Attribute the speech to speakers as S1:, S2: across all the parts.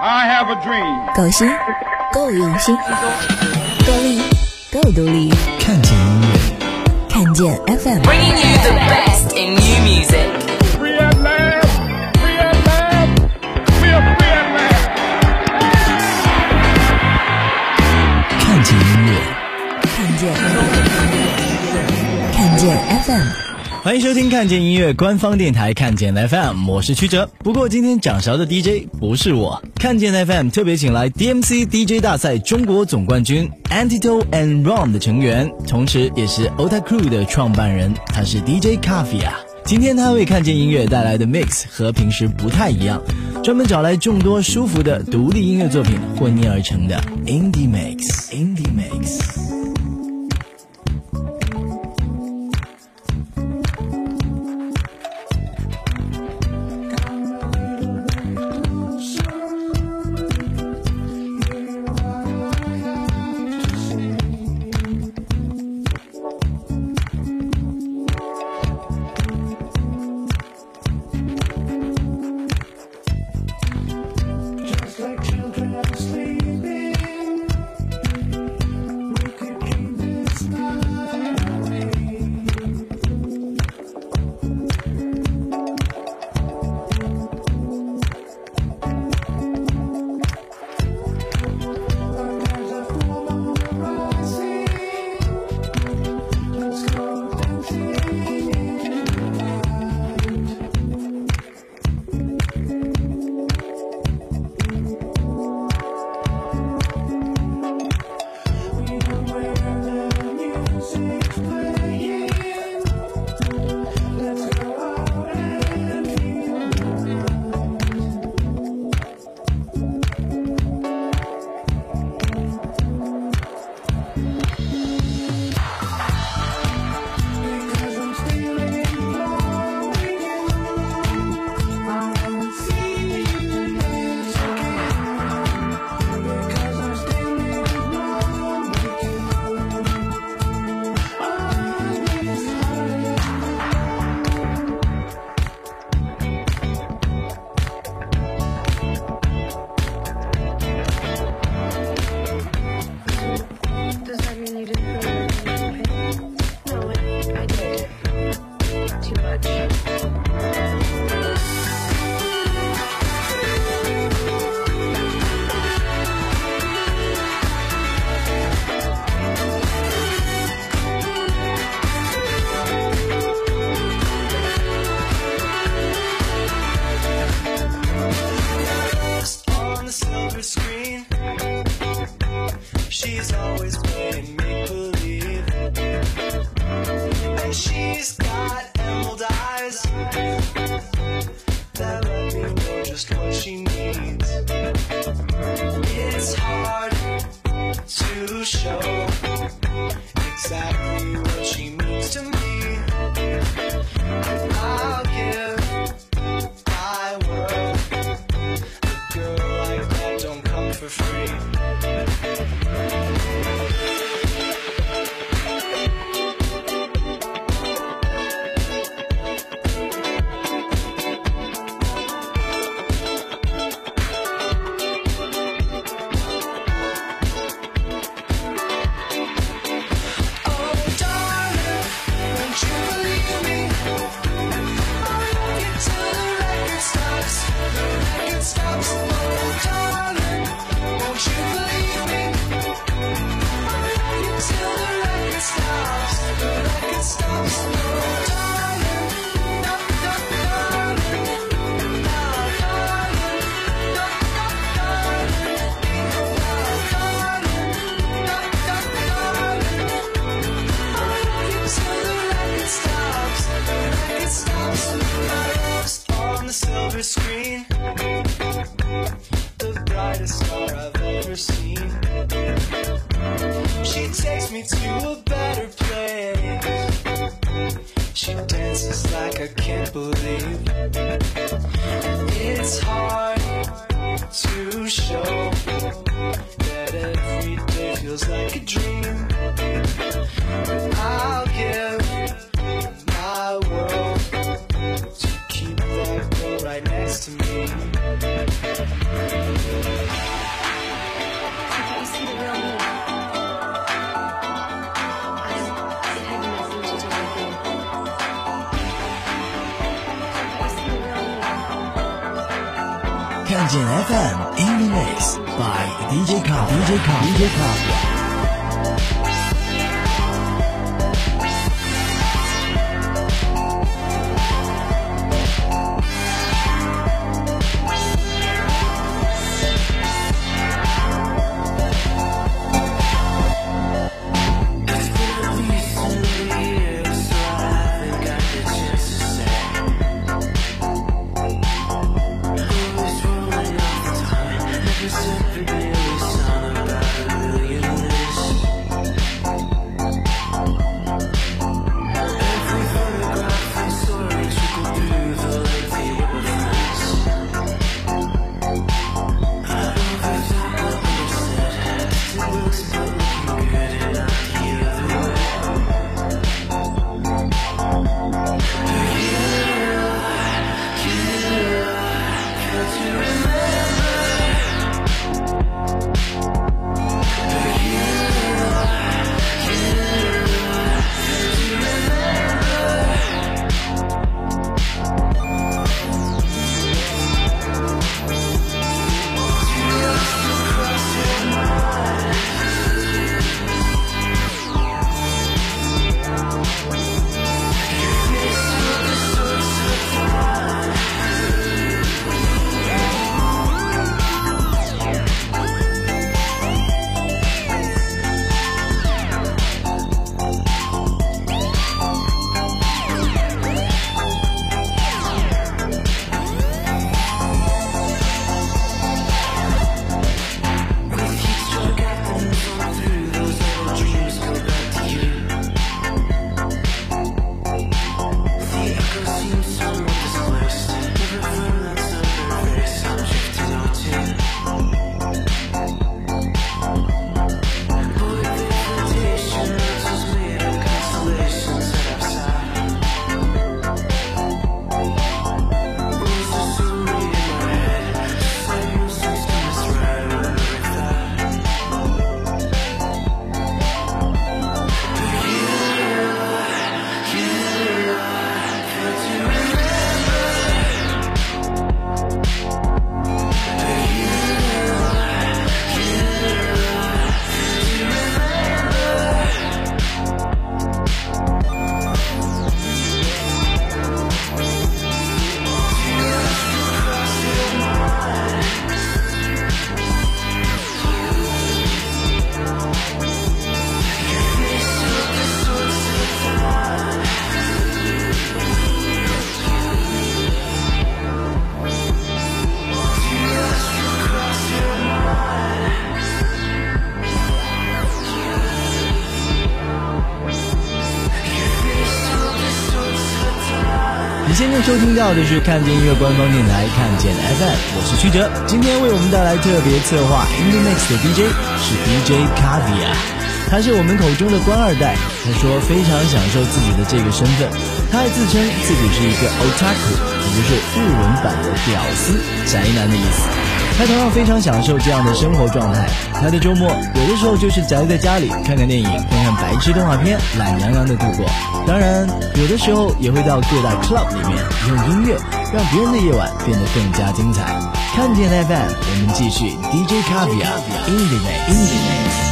S1: I have a dream.
S2: 够新，够用心，够力，够独立。
S3: 看见音乐，
S2: 看见 FM，
S4: Bringing you the best in new music.
S1: Free at last. Free at last. We are free at last.
S3: 看见音乐。
S2: 看见，看见 FM。
S3: 欢迎收听看见音乐官方电台看见 FM，我是曲哲。不过今天掌勺的 DJ 不是我，看见 FM 特别请来 DMC DJ 大赛中国总冠军 Antito and Ron 的成员，同时也是 Ota Crew 的创办人，他是 DJ Coffee。今天他为看见音乐带来的 mix 和平时不太一样，专门找来众多舒服的独立音乐作品混捏而成的 Indie Mix，Indie Mix。
S5: Screen, the brightest star I've ever seen. She takes me to a sense to me.
S3: Kanjin FM in the mix by DJ Kong. DJ Kong. DJ 收听到的是看见音乐官方电台看见 FM，我是曲哲。今天为我们带来特别策划，Indie Mix 的 DJ 是 DJ Kavia，他是我们口中的官二代。他说非常享受自己的这个身份，他还自称自己是一个 otaku，也就是日文版的屌丝宅男的意思。他同样非常享受这样的生活状态。他的周末有的时候就是宅在家里看看电影，看看白痴动画片，懒洋洋的度过。当然，有的时候也会到各大 club 里面，用音乐让别人的夜晚变得更加精彩。看见 FM，我们继续 DJ Kavia in the mix。In the mix
S5: Are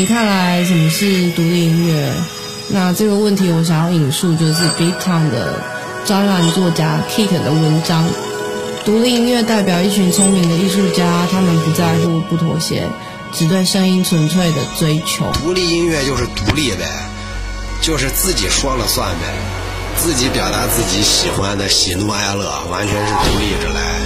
S6: 你看来，什么是独立音乐？那这个问题，我想要引述就是 Big Town 的专栏作家 Kit 的文章。独立音乐代表一群聪明的艺术家，他们不在乎、不妥协，只对声音纯粹的追求。
S7: 独立音乐就是独立呗，就是自己说了算呗，自己表达自己喜欢的喜怒哀乐，完全是独立着来。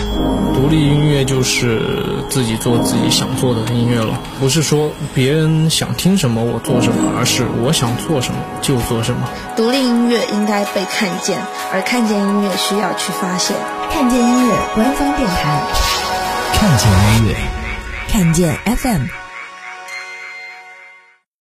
S8: 独立音乐就是自己做自己想做的音乐了，不是说别人想听什么我做什么，而是我想做什么就做什么。
S9: 独立音乐应该被看见，而看见音乐需要去发现。
S2: 看见音乐官方电台，
S3: 看见音乐。
S2: 看见 FM。